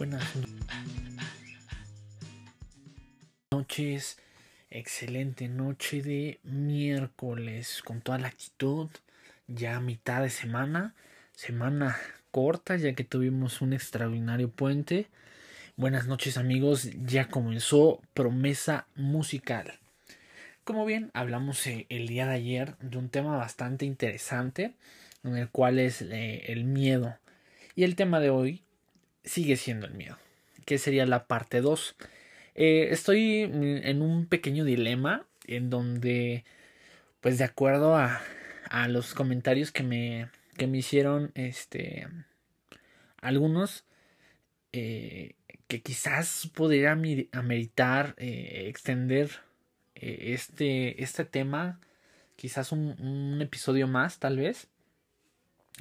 Buenas noches, excelente noche de miércoles con toda la actitud, ya mitad de semana, semana corta ya que tuvimos un extraordinario puente. Buenas noches amigos, ya comenzó promesa musical. Como bien, hablamos eh, el día de ayer de un tema bastante interesante, en el cual es eh, el miedo. Y el tema de hoy sigue siendo el miedo, que sería la parte 2. Eh, estoy en un pequeño dilema en donde, pues de acuerdo a, a los comentarios que me, que me hicieron, este, algunos, que quizás podría ameritar extender este, este tema, quizás un, episodio más, tal vez,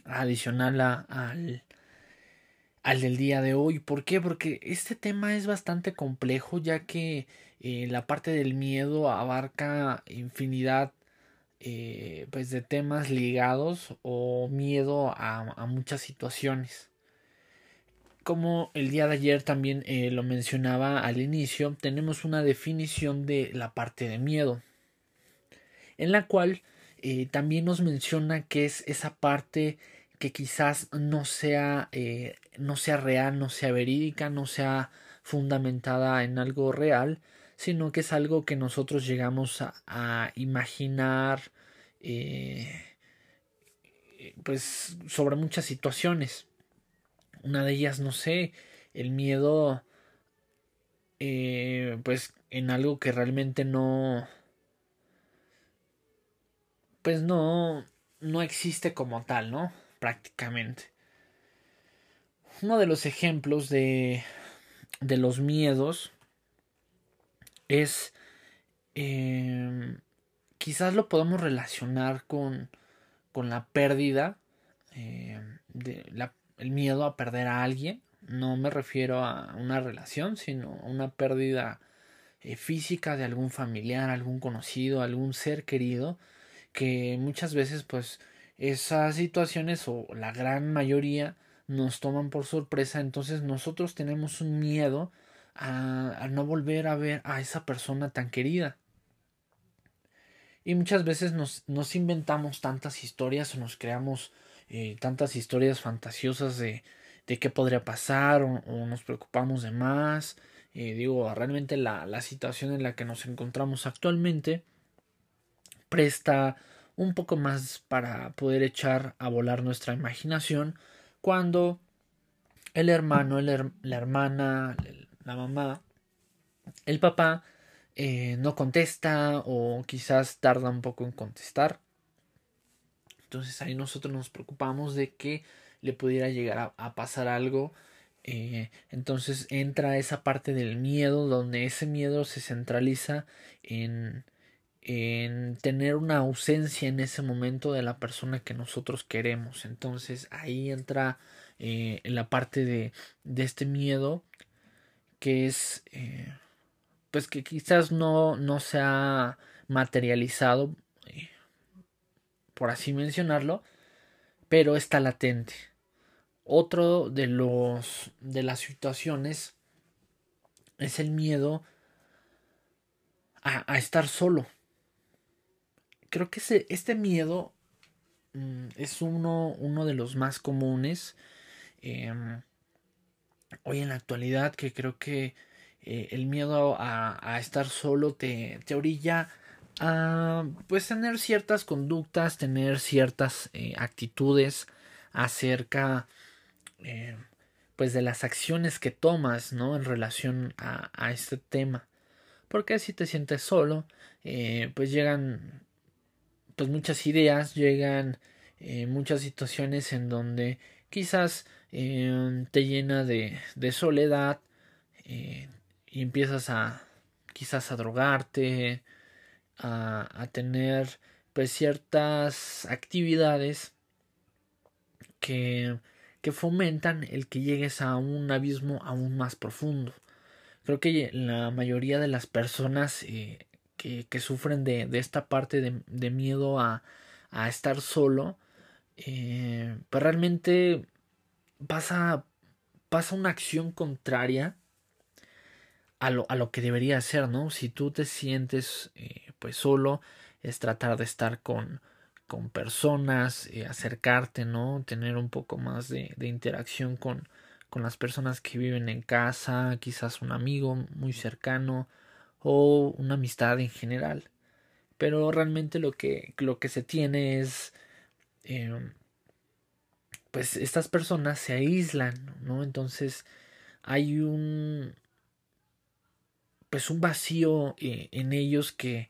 adicional al, al del día de hoy. ¿Por qué? Porque este tema es bastante complejo, ya que eh, la parte del miedo abarca infinidad eh, pues de temas ligados o miedo a muchas situaciones como el día de ayer también eh, lo mencionaba al inicio, tenemos una definición de la parte de miedo, en la cual también nos menciona que es esa parte que quizás no sea, eh, no sea real, no sea verídica, no sea fundamentada en algo real, sino que es algo que nosotros llegamos a, imaginar pues sobre muchas situaciones. Una de ellas, no sé, el miedo, eh, pues en algo que realmente no, pues no, no existe como tal, ¿no? Prácticamente. Uno de los ejemplos de, de los miedos es, eh, quizás lo podemos relacionar con, con la pérdida, eh, de la el miedo a perder a alguien. No me refiero a una relación, sino a una pérdida eh, física de algún familiar, algún conocido, algún ser querido, que muchas veces pues esas situaciones o la gran mayoría nos toman por sorpresa, entonces nosotros tenemos un miedo a, no volver a ver a esa persona tan querida. Y muchas veces nos, nos inventamos tantas historias o nos creamos eh, tantas historias fantasiosas de, de qué podría pasar o, nos preocupamos de más. Eh, digo, realmente la, la situación en la que nos encontramos actualmente presta un poco más para poder echar a volar nuestra imaginación cuando el hermano, la hermana, la mamá, el papá eh, no contesta o quizás tarda un poco en contestar. Entonces ahí nosotros nos preocupamos de que le pudiera llegar a, pasar algo. Eh, entonces entra esa parte del miedo donde ese miedo se centraliza en, en tener una ausencia en ese momento de la persona que nosotros queremos. Entonces ahí entra eh, la parte de, este miedo que es eh, pues que quizás no, no se ha materializado por así mencionarlo, pero está latente. Otro de los de las situaciones es el miedo a, estar solo. Creo que ese, este miedo mm, es uno, uno, de los más comunes em, hoy en la actualidad que creo que eh, el miedo a, a, estar solo te, te orilla a pues tener ciertas conductas, tener ciertas eh, actitudes acerca eh, pues de las acciones que tomas, ¿no? En relación a, a este tema. Porque si te sientes solo, pues llegan pues muchas ideas, llegan muchas situaciones en donde quizás te llena de, de soledad y empiezas a quizás a drogarte, a, tener pues ciertas actividades que, que fomentan el que llegues a un abismo aún más profundo. Creo que la mayoría de las personas eh, que, sufren de, de esta parte de, de miedo a, a, estar solo, eh, pues realmente pasa pasa una acción contraria a lo, a lo que debería ser, ¿no? Si tú te sientes eh, pues solo, es tratar de estar con, con personas, eh, acercarte, ¿no? Tener un poco más de, de interacción con, con las personas que viven en casa, quizás un amigo muy cercano o una amistad en general. Pero realmente lo que, lo que se tiene es em, pues estas personas se aíslan, ¿no? Entonces hay un pues un vacío eh, en ellos que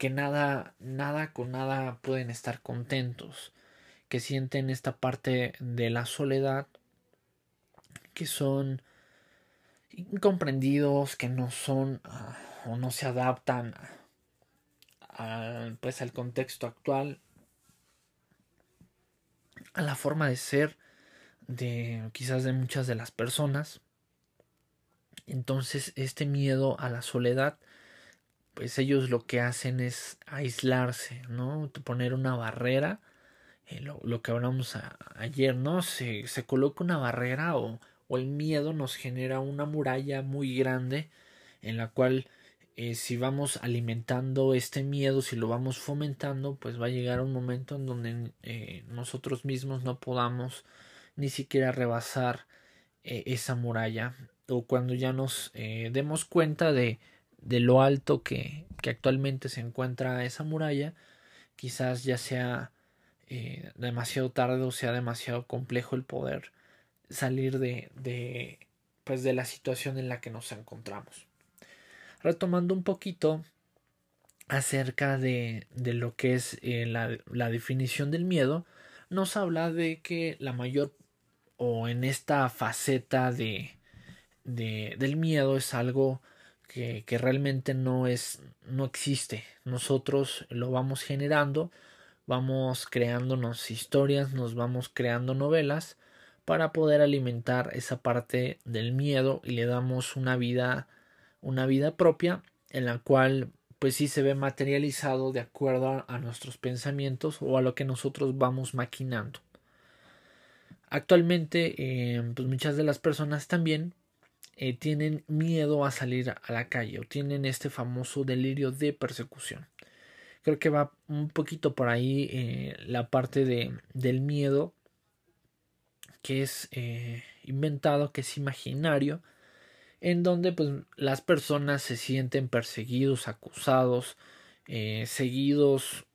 que nada, nada con nada pueden estar contentos, que sienten esta parte de la soledad, que son incomprendidos, que no son ah, o no se adaptan a, pues al contexto actual, a la forma de ser de quizás de muchas de las personas. Entonces este miedo a la soledad pues ellos lo que hacen es aislarse, ¿no? Poner una barrera, eh, lo, que hablamos ayer, ¿no? Se, se coloca una barrera o, o, el miedo nos genera una muralla muy grande en la cual eh, si vamos alimentando este miedo, si lo vamos fomentando, pues va a llegar un momento en donde eh, nosotros mismos no podamos ni siquiera rebasar esa muralla o cuando ya nos demos cuenta de de lo alto que, que actualmente se encuentra esa muralla, quizás ya sea eh, demasiado tarde o sea demasiado complejo el poder salir de, de, pues de la situación en la que nos encontramos. Retomando un poquito acerca de, de lo que es eh, la, la, definición del miedo, nos habla de que la mayor o en esta faceta de, de del miedo es algo que, que realmente no es, no existe. Nosotros lo vamos generando, vamos creándonos historias, nos vamos creando novelas para poder alimentar esa parte del miedo y le damos una vida, una vida propia en la cual pues sí se ve materializado de acuerdo a nuestros pensamientos o a lo que nosotros vamos maquinando. Actualmente, eh, pues muchas de las personas también eh, tienen miedo a salir a la calle o tienen este famoso delirio de persecución. Creo que va un poquito por ahí eh, la parte de, del miedo que es inventado, que es imaginario, en donde pues las personas se sienten perseguidos, acusados, seguidos,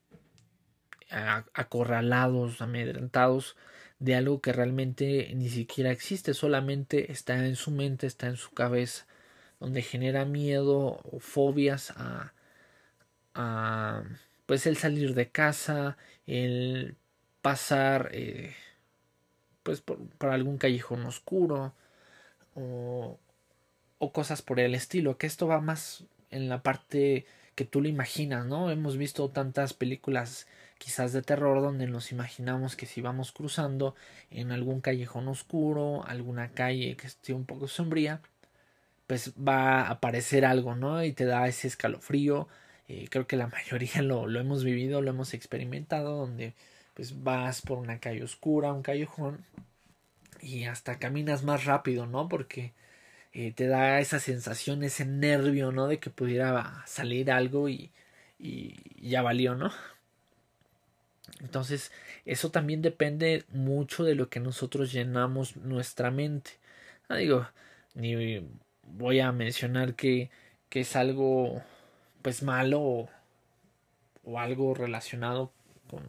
acorralados, amedrentados de algo que realmente ni siquiera existe, solamente está en su mente, está en su cabeza, donde genera miedo o fobias a, a pues el salir de casa, el pasar eh, pues por, por, algún callejón oscuro o, o cosas por el estilo, que esto va más en la parte que tú lo imaginas, ¿no? Hemos visto tantas películas quizás de terror donde nos imaginamos que si vamos cruzando en algún callejón oscuro, alguna calle que esté un poco sombría, pues va a aparecer algo, ¿no? Y te da ese escalofrío. Eh, creo que la mayoría lo, lo hemos vivido, lo hemos experimentado, donde pues vas por una calle oscura, un callejón, y hasta caminas más rápido, ¿no? Porque eh, te da esa sensación, ese nervio, ¿no? De que pudiera salir algo y, y ya valió, ¿no? Entonces, eso también depende mucho de lo que nosotros llenamos nuestra mente. No digo, ni voy a mencionar que, que es algo pues malo o algo relacionado con,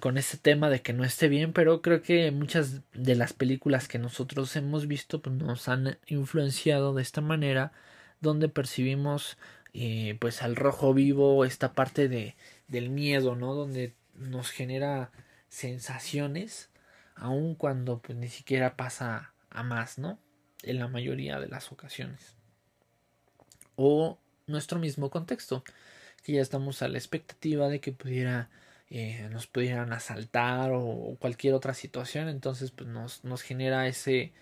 con ese tema de que no esté bien, pero creo que muchas de las películas que nosotros hemos visto pues, nos han influenciado de esta manera, donde percibimos eh, pues al rojo vivo esta parte de, del miedo, ¿no? Donde nos genera sensaciones, aun cuando pues ni siquiera pasa a más, ¿no? En la mayoría de las ocasiones. O nuestro mismo contexto, que ya estamos a la expectativa de que pudiera eh, nos pudieran asaltar o, cualquier otra situación, entonces pues nos, nos genera ese,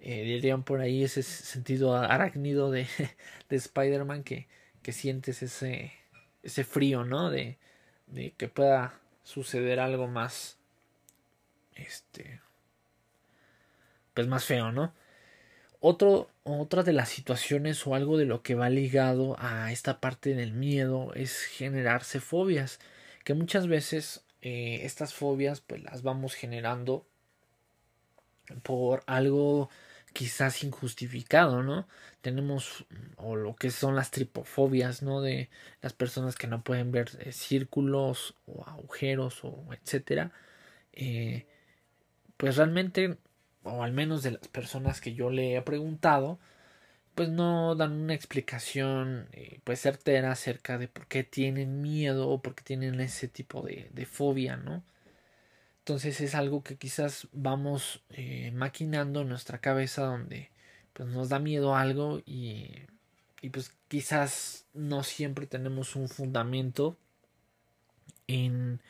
eh, dirían por ahí, ese sentido arácnido de, de Spider-Man que, que sientes ese, ese frío, ¿no? De, de que pueda suceder algo más este pues más feo, ¿no? Otro, otra de las situaciones o algo de lo que va ligado a esta parte del miedo es generarse fobias, que muchas veces eh, estas fobias pues las vamos generando por algo quizás injustificado, ¿no? Tenemos o lo que son las tripofobias, ¿no? De las personas que no pueden ver eh, círculos o agujeros o etcétera. Eh, pues realmente, o al menos de las personas que yo le he preguntado, pues no dan una explicación eh, pues certera acerca de por qué tienen miedo o por qué tienen ese tipo de, de fobia, ¿no? Entonces es algo que quizás vamos eh, maquinando en nuestra cabeza donde pues nos da miedo algo y, y pues quizás no siempre tenemos un fundamento en,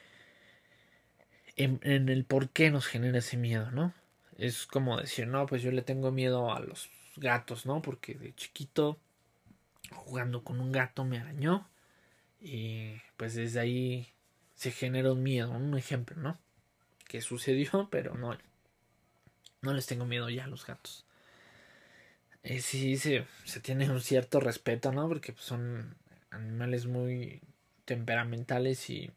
en, en, el por qué nos genera ese miedo, ¿no? Es como decir, no, pues yo le tengo miedo a los gatos, ¿no? Porque de chiquito jugando con un gato me arañó y pues desde ahí se genera un miedo, un ejemplo, ¿no? que sucedió, pero no, no les tengo miedo ya a los gatos. Eh, sí, se, se tiene un cierto respeto, ¿no? Porque pues, son animales muy temperamentales y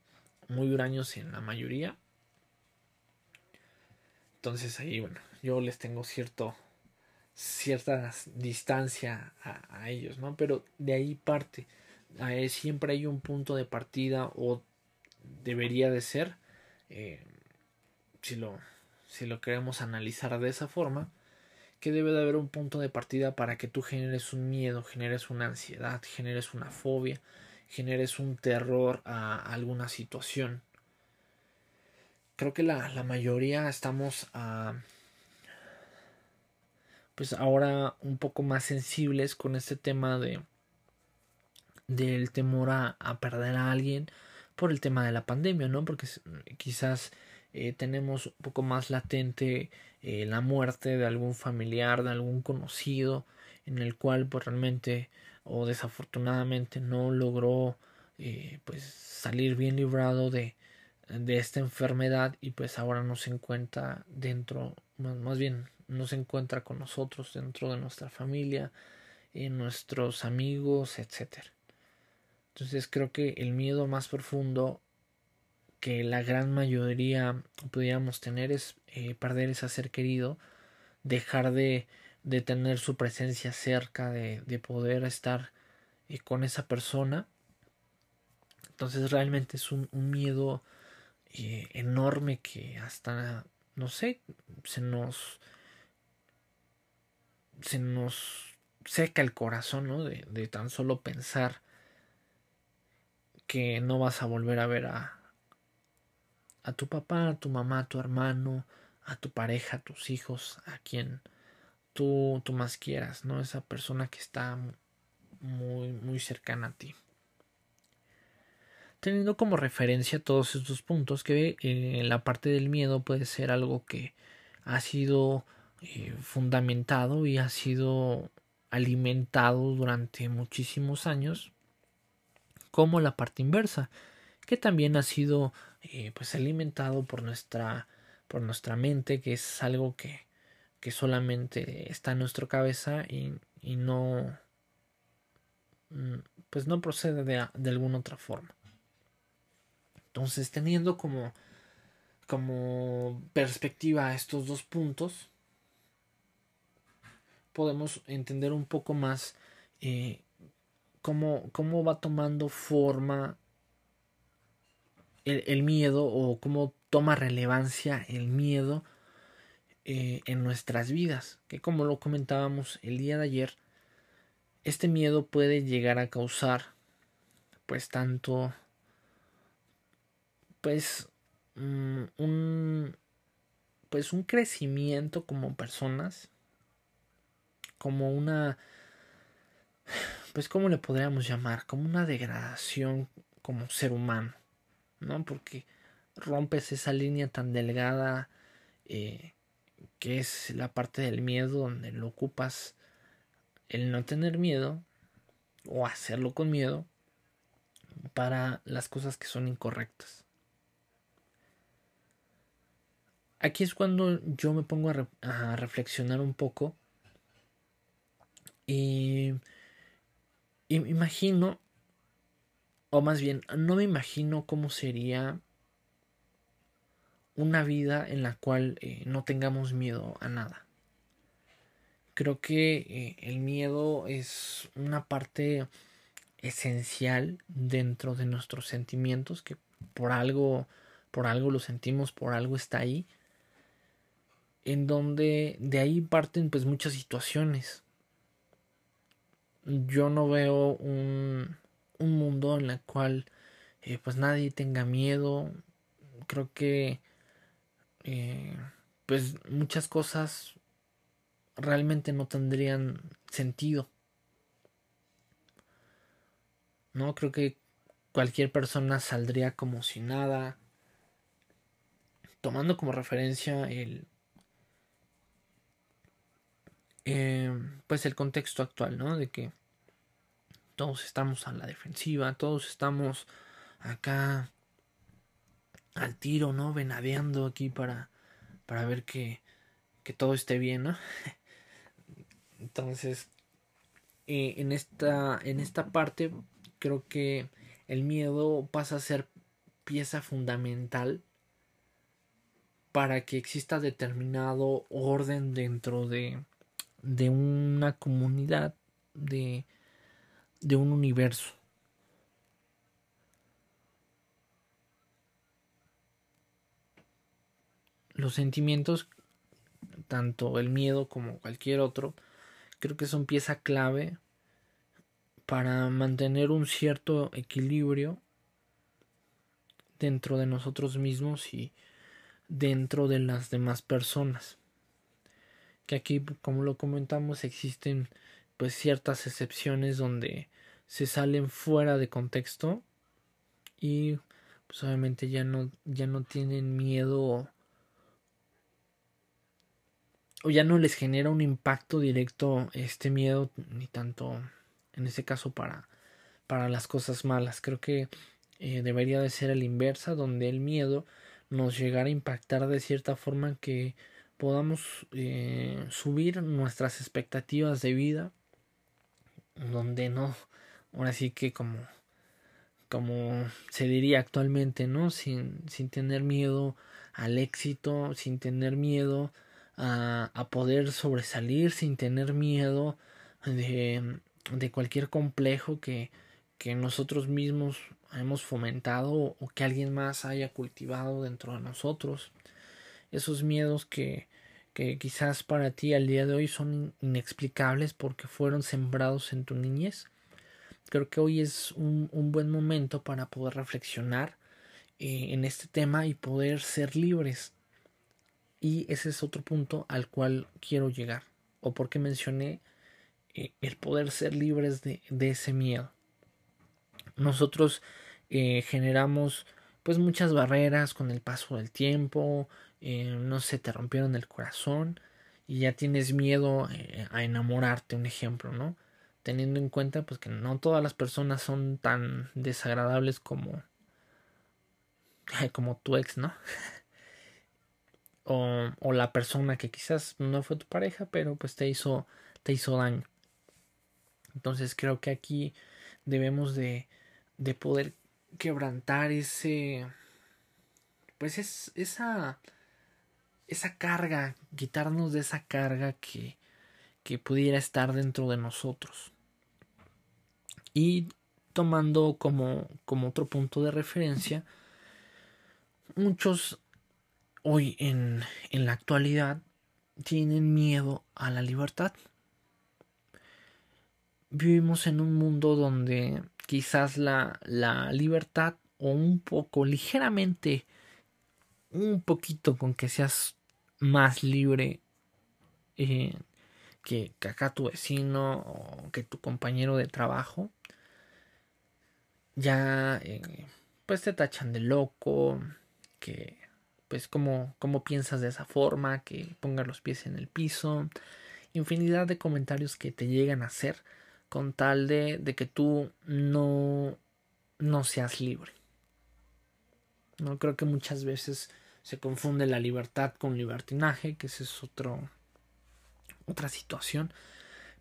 muy huraños en la mayoría. Entonces ahí, bueno, yo les tengo cierto cierta distancia a, ellos, ¿no? Pero de ahí parte. siempre hay un punto de partida o debería de ser eh, si lo, queremos analizar de esa forma, que debe de haber un punto de partida para que tú generes un miedo, generes una ansiedad, generes una fobia, generes un terror a alguna situación. Creo que la mayoría estamos a, pues ahora un poco más sensibles con este tema de del temor a, a perder a alguien por el tema de la pandemia, ¿no? Porque quizás eh, tenemos un poco más latente eh, la muerte de algún familiar, de algún conocido, en el cual pues realmente o desafortunadamente no logró eh, pues salir bien librado de, de esta enfermedad y pues ahora no se encuentra dentro, más, bien no se encuentra con nosotros dentro de nuestra familia, en nuestros amigos, etcétera. Entonces creo que el miedo más profundo que la gran mayoría pudiéramos tener es eh, perder ese ser querido, dejar de, de tener su presencia cerca, de, de poder estar eh, con esa persona. Entonces realmente es un, un miedo eh, enorme que hasta, no sé, se nos, se nos seca el corazón, ¿no? De, de tan solo pensar que no vas a volver a ver a, a tu papá, a tu mamá, a tu hermano, a tu pareja, a tus hijos, a quien tú, tú más quieras, ¿no? Esa persona que está muy, muy cercana a ti. Teniendo como referencia todos estos puntos, que eh, la parte del miedo puede ser algo que ha sido eh, fundamentado y ha sido alimentado durante muchísimos años, como la parte inversa, que también ha sido eh, pues alimentado por nuestra por nuestra mente que es algo que, que solamente está en nuestra cabeza y, y no mm, pues no procede de, de, alguna otra forma. Entonces teniendo como como perspectiva estos dos puntos podemos entender un poco más eh, cómo, cómo va tomando forma el, miedo o cómo toma relevancia el miedo eh, en nuestras vidas. Que como lo comentábamos el día de ayer, este miedo puede llegar a causar pues tanto pues mm, un pues un crecimiento como personas como una pues cómo le podríamos llamar como una degradación como ser humano ¿no? Porque rompes esa línea tan delgada eh, que es la parte del miedo donde lo ocupas el no tener miedo o hacerlo con miedo para las cosas que son incorrectas. aquí es cuando yo me pongo a, reflexionar un poco me imagino, o más bien, no me imagino cómo sería una vida en la cual eh, no tengamos miedo a nada. Creo que eh, el miedo es una parte esencial dentro de nuestros sentimientos que por algo por algo lo sentimos, por algo está ahí en donde de ahí parten pues muchas situaciones. Yo no veo un, un mundo en el cual eh, pues nadie tenga miedo. Creo que eh, pues muchas cosas realmente no tendrían sentido. No creo que cualquier persona saldría como si nada. Tomando como referencia el eh, pues el contexto actual, ¿no? De que todos estamos a la defensiva, todos estamos acá al tiro, ¿no? Venadeando aquí para, para ver que, que todo esté bien, ¿no? Entonces, eh, en, esta, en esta parte creo que el miedo pasa a ser pieza fundamental para que exista determinado orden dentro de, de una comunidad, de, de un universo. Los sentimientos, tanto el miedo como cualquier otro, creo que son pieza clave para mantener un cierto equilibrio dentro de nosotros mismos y dentro de las demás personas que aquí como lo comentamos existen pues ciertas excepciones donde se salen fuera de contexto y pues obviamente ya no ya no tienen miedo o ya no les genera un impacto directo este miedo ni tanto en este caso para para las cosas malas. Creo que eh, debería de ser el inversa donde el miedo nos llegara a impactar de cierta forma que podamos eh, subir nuestras expectativas de vida donde no. Ahora sí que como como se diría actualmente no sin, sin tener miedo al éxito sin tener miedo a, a poder sobresalir sin tener miedo de, de cualquier complejo que, que nosotros mismos hemos fomentado o que alguien más haya cultivado dentro de nosotros. Esos miedos que, que quizás para ti al día de hoy son inexplicables porque fueron sembrados en tu niñez. Creo que hoy es un, buen momento para poder reflexionar eh, en este tema y poder ser libres. Y ese es otro punto al cual quiero llegar. O porque mencioné eh, el poder ser libres de, de ese miedo. Nosotros eh, generamos pues muchas barreras con el paso del tiempo, eh, no sé, te rompieron el corazón y ya tienes miedo eh, a enamorarte, un ejemplo, ¿no? Teniendo en cuenta pues que no todas las personas son tan desagradables como como tu ex, ¿no? o, o la persona que quizás no fue tu pareja, pero pues te hizo te hizo daño. Entonces creo que aquí debemos de, de poder quebrantar ese pues es esa esa carga quitarnos de esa carga que que pudiera estar dentro de nosotros. Y tomando como como otro punto de referencia muchos hoy en en la actualidad tienen miedo a la libertad. Vivimos en un mundo donde quizás la, la libertad o un poco ligeramente un poquito con que seas más libre eh, que, que, acá tu vecino o que tu compañero de trabajo ya eh, pues te tachan de loco que pues como, como piensas de esa forma que pongas los pies en el piso infinidad de comentarios que te llegan a hacer con tal de, de que tú no, no seas libre. No creo que muchas veces se confunde la libertad con libertinaje, que ese es otro otra situación,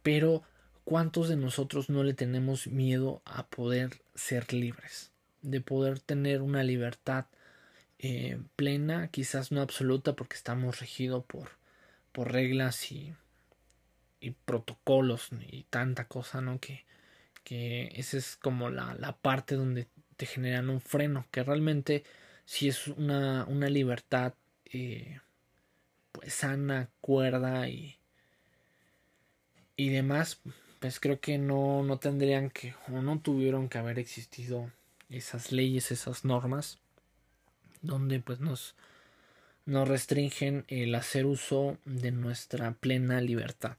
pero ¿cuántos de nosotros no le tenemos miedo a poder ser libres? De poder tener una libertad eh, plena, quizás no absoluta porque estamos regidos por, por reglas y, y protocolos y tanta cosa, ¿no? Que, que esa es como la, la parte donde te generan un freno, que realmente si es una, una libertad eh, pues sana, cuerda y, y demás, pues creo que no, no tendrían que o no tuvieron que haber existido esas leyes, esas normas, donde pues nos, nos restringen el hacer uso de nuestra plena libertad.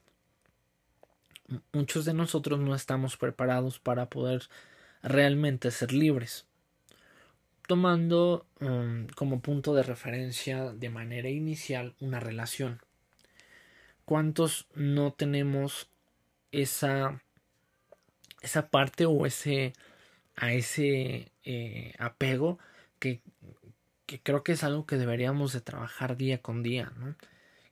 Muchos de nosotros no estamos preparados para poder realmente ser libres tomando um, como punto de referencia de manera inicial una relación. ¿Cuántos no tenemos esa, esa parte o ese, a ese eh, apego que, que, creo que es algo que deberíamos de trabajar día con día, ¿no?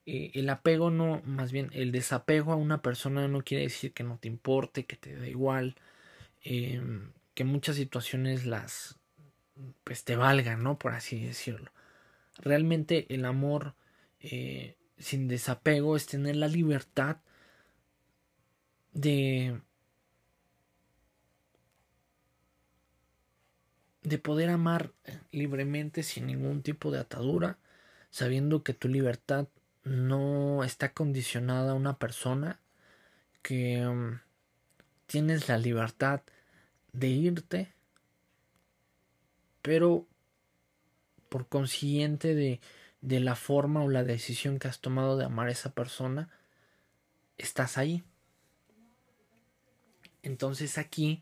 Eh, el apego no, más bien el desapego a una persona no quiere decir que no te importe, que te da igual, eh, que muchas situaciones las, pues te valgan, ¿no? Por así decirlo. Realmente el amor eh, sin desapego es tener la libertad de de poder amar libremente sin ningún tipo de atadura, sabiendo que tu libertad no está condicionada a una persona, que um, tienes la libertad de irte pero por consiguiente de, de la forma o la decisión que has tomado de amar a esa persona, estás ahí. Entonces aquí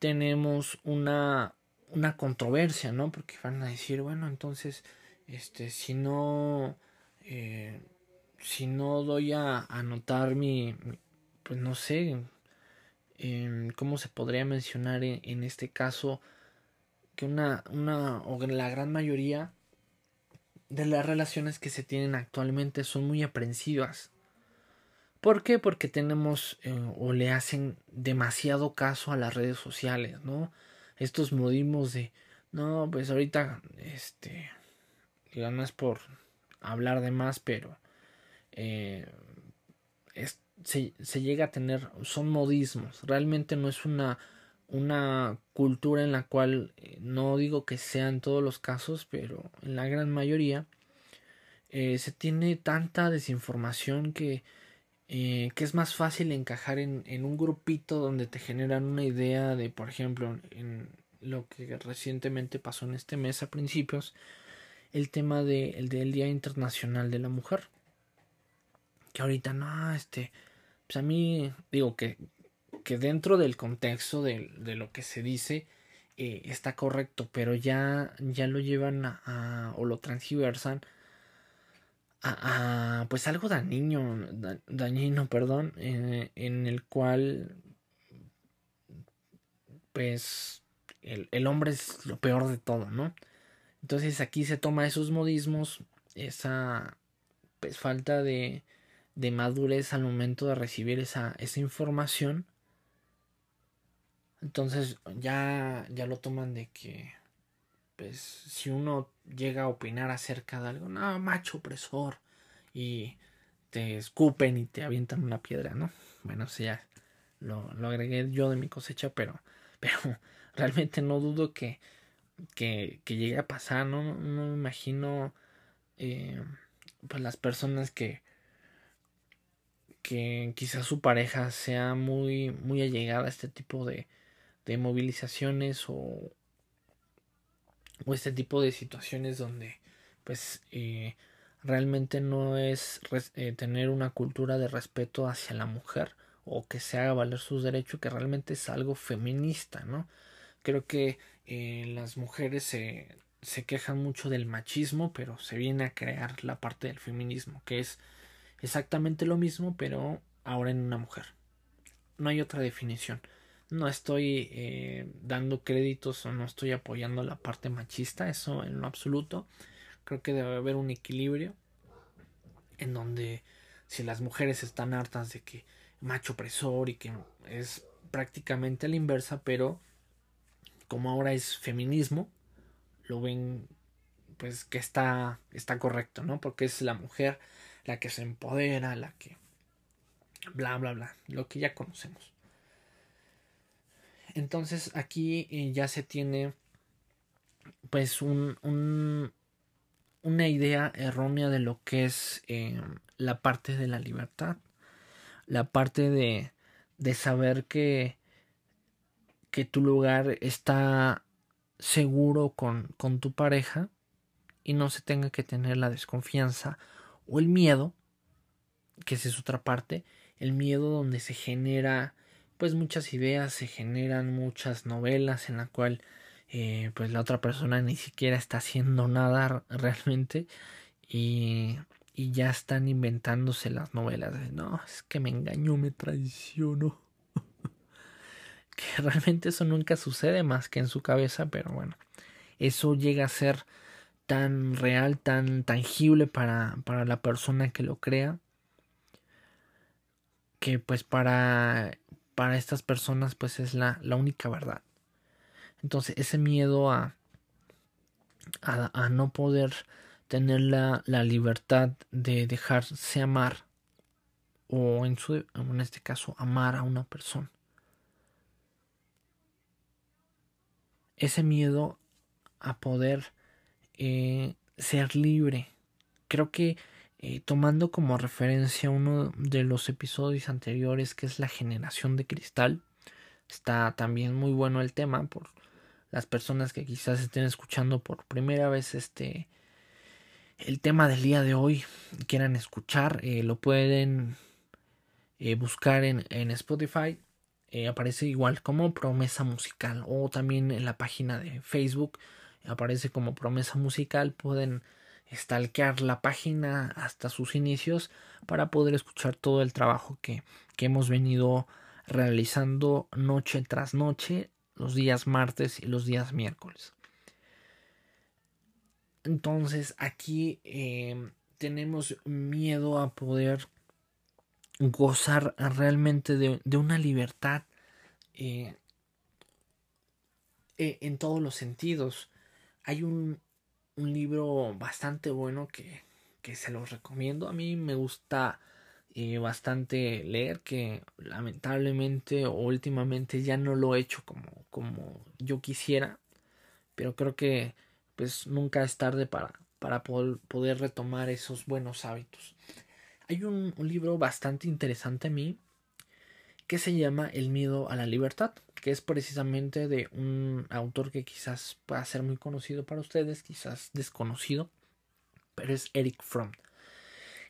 tenemos una, una controversia, ¿no? Porque van a decir, bueno, entonces, este, si no, eh, si no doy a anotar mi, pues no sé, eh, cómo se podría mencionar en, en este caso, que una, una o la gran mayoría de las relaciones que se tienen actualmente son muy aprensivas. ¿Por qué? Porque tenemos eh, o le hacen demasiado caso a las redes sociales, ¿no? Estos modismos de, no, pues ahorita, este, digo, no es por hablar de más, pero eh, se, se llega a tener, son modismos, realmente no es una una cultura en la cual eh, no digo que sea en todos los casos, pero en la gran mayoría eh, se tiene tanta desinformación que, eh, que es más fácil encajar en, en, un grupito donde te generan una idea de, por ejemplo, en lo que recientemente pasó en este mes a principios, el tema de, el del Día Internacional de la Mujer. Que ahorita no, este, pues a mí digo que que dentro del contexto de, de lo que se dice eh, está correcto, pero ya, ya lo llevan a, o lo transversan a, pues algo dañino, dañino, perdón, eh, en el cual pues el, el, hombre es lo peor de todo, ¿no? Entonces aquí se toma esos modismos, esa pues falta de, de madurez al momento de recibir esa, esa información entonces ya, ya lo toman de que, pues, si uno llega a opinar acerca de algo, no, macho opresor, y te escupen y te avientan una piedra, ¿no? Bueno, o sea, lo, lo agregué yo de mi cosecha, pero, pero realmente no dudo que, que, que llegue a pasar, ¿no? No, me imagino, eh, pues, las personas que, que quizás su pareja sea muy, muy allegada a este tipo de, de movilizaciones o, o este tipo de situaciones donde pues eh, realmente no es eh, tener una cultura de respeto hacia la mujer o que se haga valer sus derechos que realmente es algo feminista no creo que eh, las mujeres se, se quejan mucho del machismo pero se viene a crear la parte del feminismo que es exactamente lo mismo pero ahora en una mujer. No hay otra definición no estoy eh, dando créditos o no estoy apoyando la parte machista, eso en lo absoluto. Creo que debe haber un equilibrio en donde si las mujeres están hartas de que macho opresor y que es prácticamente la inversa, pero como ahora es feminismo, lo ven pues que está, está correcto, ¿no? Porque es la mujer la que se empodera, la que bla, bla, bla, lo que ya conocemos. Entonces aquí eh, ya se tiene pues un, un, una idea errónea de lo que es eh, la parte de la libertad, la parte de, de saber que, que tu lugar está seguro con, con tu pareja y no se tenga que tener la desconfianza o el miedo, que esa es otra parte, el miedo donde se genera pues muchas ideas, se generan muchas novelas en la cual eh, pues la otra persona ni siquiera está haciendo nada realmente y, y ya están inventándose las novelas no, es que me engañó, me traicionó. que realmente eso nunca sucede más que en su cabeza, pero bueno, eso llega a ser tan real, tan tangible para, para la persona que lo crea, que pues para, para estas personas pues es la, la única verdad. Entonces ese miedo a, a, no poder tener la, la, libertad de dejarse amar o en, su, en este caso amar a una persona. Ese miedo a poder eh, ser libre. Creo que eh, tomando como referencia uno de los episodios anteriores que es la generación de cristal, está también muy bueno el tema por las personas que quizás estén escuchando por primera vez este el tema del día de hoy quieran escuchar eh, lo pueden eh, buscar en, en Spotify. Aparece igual como promesa musical o también en la página de Facebook aparece como promesa musical pueden stalkear la página hasta sus inicios para poder escuchar todo el trabajo que, que hemos venido realizando noche tras noche los días martes y los días miércoles. Entonces aquí em, tenemos miedo a poder gozar realmente de, una libertad eh, e, en todos los sentidos. Hay un, un libro bastante bueno que, que, se los recomiendo. A mí me gusta bastante leer que lamentablemente o últimamente ya no lo he hecho como, como yo quisiera pero creo que pues nunca es tarde para, para poder, retomar esos buenos hábitos hay un, libro bastante interesante a mí que se llama El miedo a la libertad que es precisamente de un autor que quizás pueda ser muy conocido para ustedes quizás desconocido pero es Eric Fromm.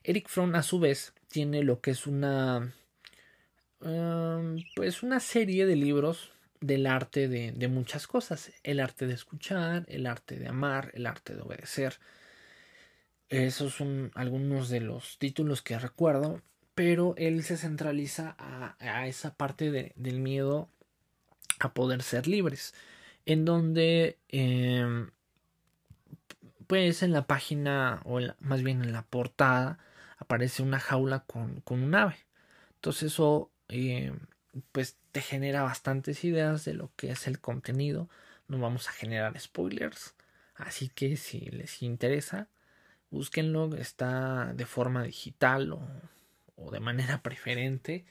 Eric Fromm a su vez tiene lo que es una em, pues una serie de libros del arte de, muchas cosas. El arte de escuchar el arte de amar el arte de obedecer. Esos son algunos de los títulos que recuerdo pero él se centraliza a, esa parte del miedo a poder ser libres en donde em, pues en la página o más bien en la portada aparece una jaula con, un ave. Entonces eso eh, pues te genera bastantes ideas de lo que es el contenido. No vamos a generar spoilers. Así que si les interesa, búsquenlo. Está de forma digital o, o de manera preferente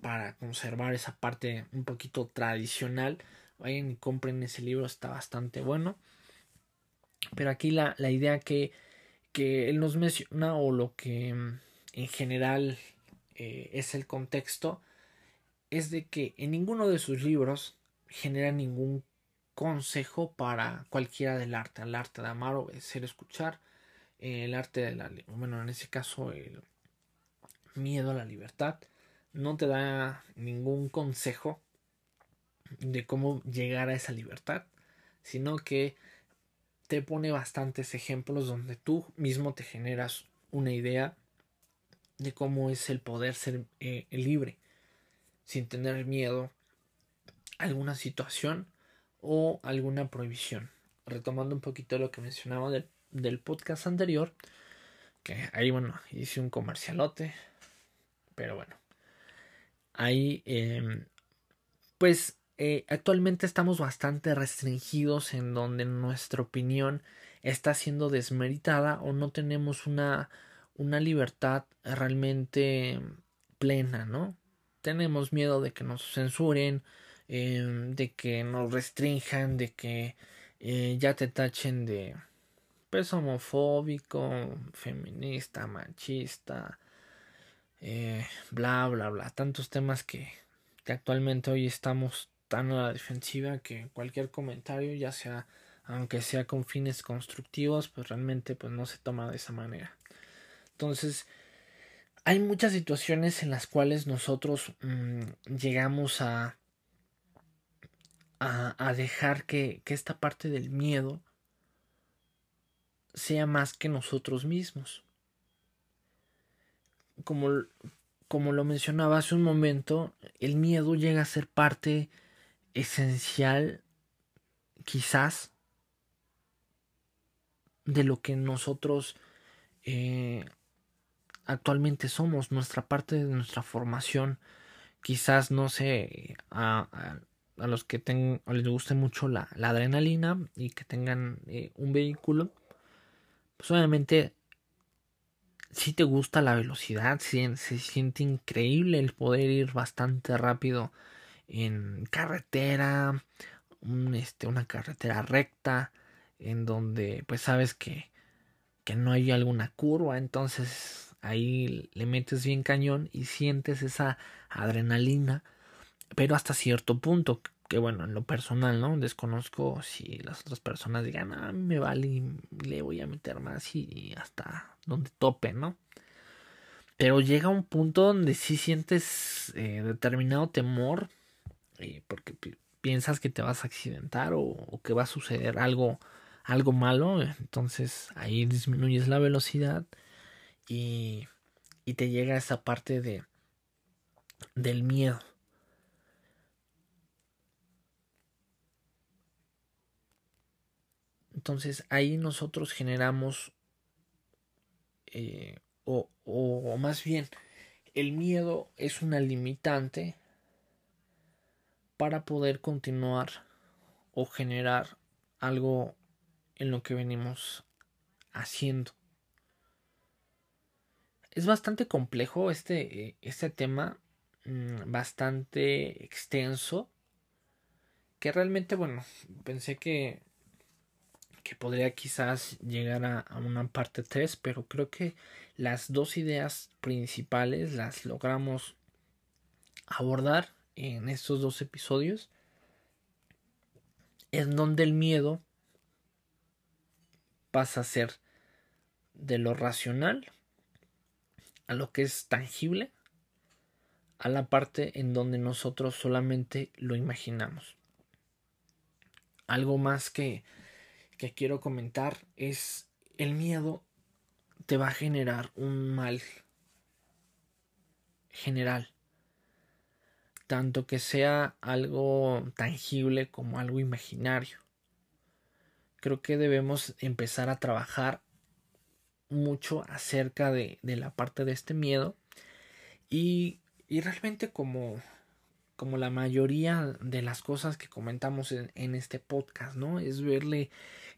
para conservar esa parte un poquito tradicional. Vayan y compren ese libro, está bastante bueno. Pero aquí la, la idea que que él nos menciona o lo que mm, en general eh, es el contexto es de que en ninguno de sus libros genera ningún consejo para cualquiera del arte, el arte de amar, obedecer, escuchar, el arte de la, bueno, en ese caso el miedo a la libertad, no te da ningún consejo de cómo llegar a esa libertad, sino que te pone bastantes ejemplos donde tú mismo te generas una idea de cómo es el poder ser eh, libre sin tener miedo a alguna situación o alguna prohibición. Retomando un poquito lo que mencionaba del del podcast anterior, que ahí bueno, hice un comercialote, pero bueno, ahí em, pues eh, actualmente estamos bastante restringidos en donde nuestra opinión está siendo desmeritada o no tenemos una, una libertad realmente plena, ¿no? Tenemos miedo de que nos censuren, em, de que nos restrinjan, de que eh, ya te tachen de pues homofóbico, feminista, machista, eh, bla, bla, bla. Tantos temas que, actualmente hoy estamos tan a la defensiva que cualquier comentario, ya sea aunque sea con fines constructivos, pues realmente pues no se toma de esa manera. Entonces, hay muchas situaciones en las cuales nosotros mm, llegamos a, a, dejar que, que, esta parte del miedo sea más que nosotros mismos. Como, como lo mencionaba hace un momento, el miedo llega a ser parte esencial, quizás, de lo que nosotros eh, actualmente somos, nuestra parte de nuestra formación. Quizás, no sé, a, a, los que tengan, les guste mucho la, la adrenalina y que tengan eh, un vehículo, pues obviamente si te gusta la velocidad, se, siente increíble el poder ir bastante rápido en carretera, este, una carretera recta, en donde pues sabes que, que no hay alguna curva, entonces ahí le metes bien cañón y sientes esa adrenalina, pero hasta cierto punto, que bueno, en lo personal, ¿no? Desconozco si las otras personas digan, ah, me vale y le voy a meter más y hasta donde tope, ¿no? Pero llega un punto donde sí sientes eh, determinado temor, eh, porque piensas que te vas a accidentar o, o, que va a suceder algo, algo malo, entonces ahí disminuyes la velocidad y, y te llega esa parte de del miedo. Entonces ahí nosotros generamos, eh, o, más bien, el miedo es una limitante para poder continuar o generar algo en lo que venimos haciendo. Es bastante complejo este, este tema, mm, bastante extenso, que realmente, bueno, pensé que que podría quizás llegar a, una parte 3, pero creo que las dos ideas principales las logramos abordar en estos dos episodios, en donde el miedo pasa a ser de lo racional a lo que es tangible, a la parte en donde nosotros solamente lo imaginamos. Algo más que que quiero comentar es el miedo te va a generar un mal general. Tanto que sea algo tangible como algo imaginario. Creo que debemos empezar a trabajar mucho acerca de, de la parte de este miedo. Y, y realmente como, como la mayoría de las cosas que comentamos en, en este podcast, ¿no? Es verle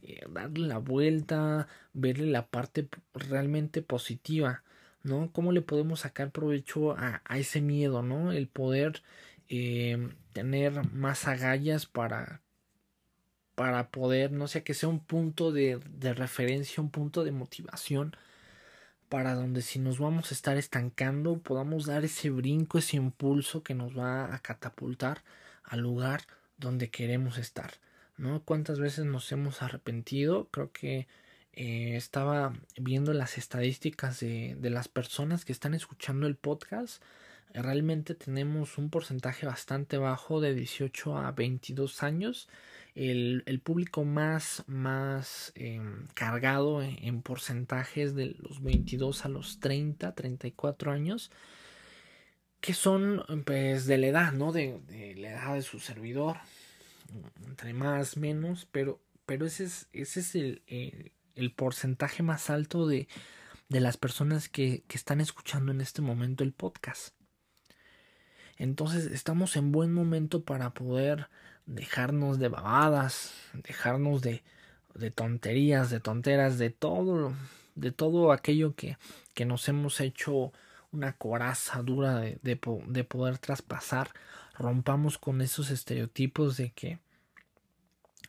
eh, darle la vuelta, verle la parte realmente positiva, ¿no? ¿Cómo le podemos sacar provecho a, ese miedo, ¿no? El poder eh, tener más agallas para para poder, no sé, que sea un punto de referencia, un punto de motivación para donde si nos vamos a estar estancando podamos dar ese brinco, ese impulso que nos va a catapultar al lugar donde queremos estar. ¿no? ¿Cuántas veces nos hemos arrepentido? Creo que eh, estaba viendo las estadísticas de, de, las personas que están escuchando el podcast. Realmente tenemos un porcentaje bastante bajo de 18 a 22 años. El, el público más, más eh, cargado en, en, porcentajes de los 22 a los 30, 34 años. Que son pues de la edad, ¿no? De, la edad de su servidor entre más, menos, pero, pero ese es, ese es el, el porcentaje más alto de, de las personas que, que están escuchando en este momento el podcast. Entonces estamos en buen momento para poder dejarnos de babadas, dejarnos de, de tonterías, de tonteras, de todo, de todo aquello que, que nos hemos hecho una coraza dura de, de, de, poder traspasar. Rompamos con esos estereotipos de que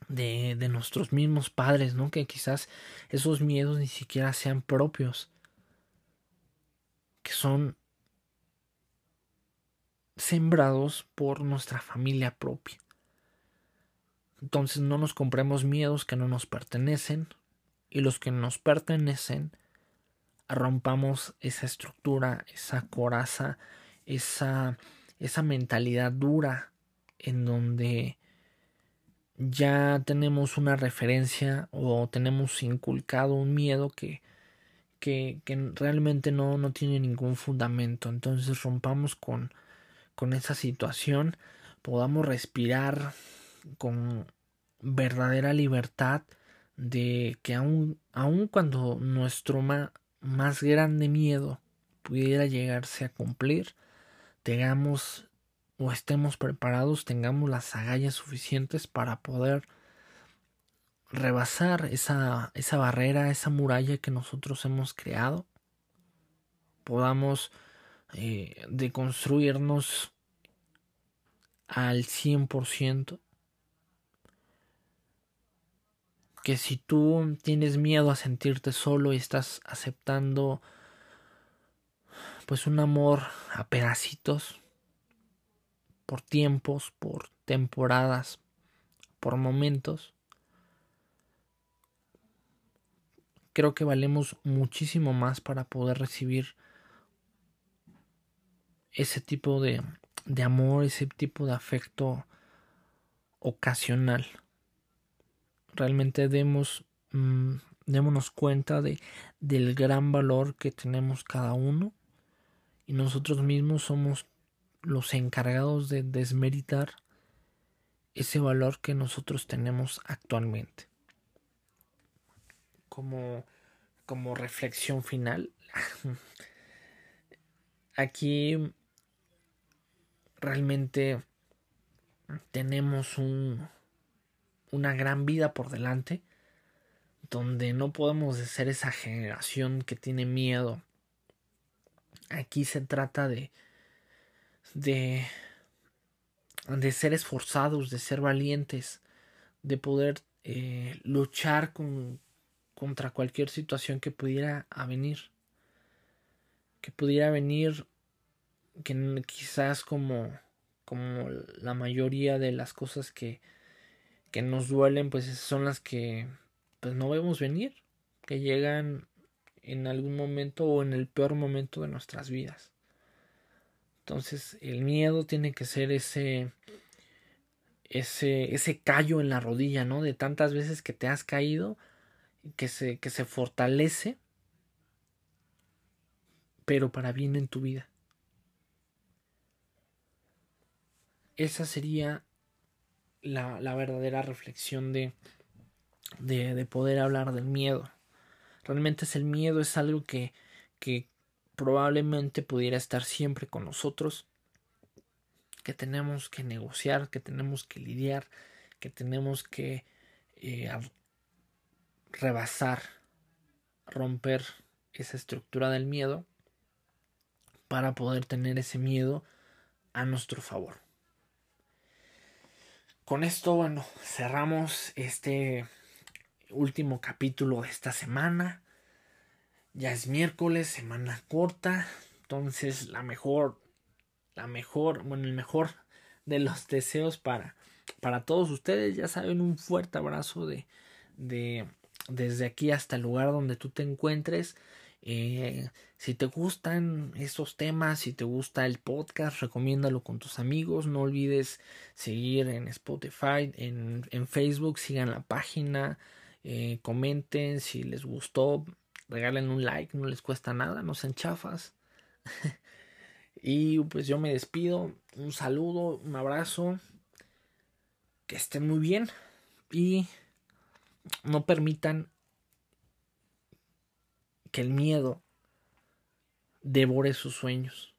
de, de nuestros mismos padres, ¿no? Que quizás esos miedos ni siquiera sean propios. Que son sembrados por nuestra familia propia. Entonces no nos compremos miedos que no nos pertenecen y los que nos pertenecen rompamos esa estructura, esa coraza, esa, esa mentalidad dura en donde ya tenemos una referencia o tenemos inculcado un miedo que, que, que realmente no, no tiene ningún fundamento. Entonces rompamos con, con esa situación, podamos respirar con verdadera libertad de que aun, aun cuando nuestro más grande miedo pudiera llegarse a cumplir, tengamos o estemos preparados, tengamos las agallas suficientes para poder rebasar esa, esa barrera, esa muralla que nosotros hemos creado, podamos eh, deconstruirnos al 100%. Que si tú tienes miedo a sentirte solo y estás aceptando pues un amor a pedacitos, por tiempos, por temporadas, por momentos, creo que valemos muchísimo más para poder recibir ese tipo de, de amor, ese tipo de afecto ocasional. Realmente demos, mm, démonos cuenta de, del gran valor que tenemos cada uno y nosotros mismos somos los encargados de desmeritar ese valor que nosotros tenemos actualmente. Como, como reflexión final, aquí realmente tenemos un, una gran vida por delante, donde no podemos ser esa generación que tiene miedo. Aquí se trata de, de, de ser esforzados, de ser valientes, de poder eh, luchar con, contra cualquier situación que pudiera venir. Que pudiera venir que quizás como, como la mayoría de las cosas que, que nos duelen, pues son las que pues no vemos venir, que llegan en algún momento o en el peor momento de nuestras vidas. Entonces, el miedo tiene que ser ese ese ese callo en la rodilla, ¿no? De tantas veces que te has caído que se que se fortalece pero para bien en tu vida. esa sería la, la verdadera reflexión de, de, de, poder hablar del miedo. Realmente es el miedo, es algo que, que probablemente pudiera estar siempre con nosotros, que tenemos que negociar, que tenemos que lidiar, que tenemos que eh, rebasar, romper esa estructura del miedo para poder tener ese miedo a nuestro favor con esto, bueno, cerramos este último capítulo de esta semana. Ya es miércoles, semana corta. Entonces, la mejor, la mejor, bueno, el mejor de los deseos para, para todos ustedes. Ya saben, un fuerte abrazo de, de desde aquí hasta el lugar donde tú te encuentres. Eh, si te gustan estos temas, si te gusta el podcast, recomiéndalo con tus amigos. No olvides seguir en Spotify, en, Facebook, sigan la página, eh, comenten si les gustó, regalen un like, no les cuesta nada, no sean chafas. y pues yo me despido, un saludo, un abrazo, que estén muy bien y no permitan que el miedo devore sus sueños.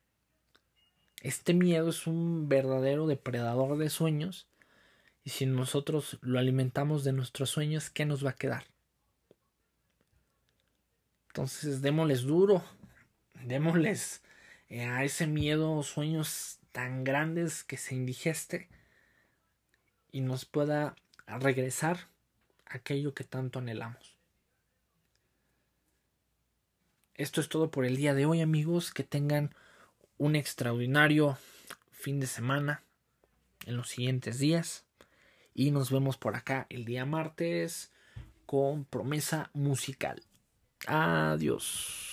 Este miedo es un verdadero depredador de sueños y si nosotros lo alimentamos de nuestros sueños, ¿qué nos va a quedar? Entonces démosles duro, démosles eh, a ese miedo sueños tan grandes que se indigeste y nos pueda regresar aquello que tanto anhelamos. Esto es todo por el día de hoy amigos, que tengan un extraordinario fin de semana en los siguientes días y nos vemos por acá el día martes con promesa musical. Adiós.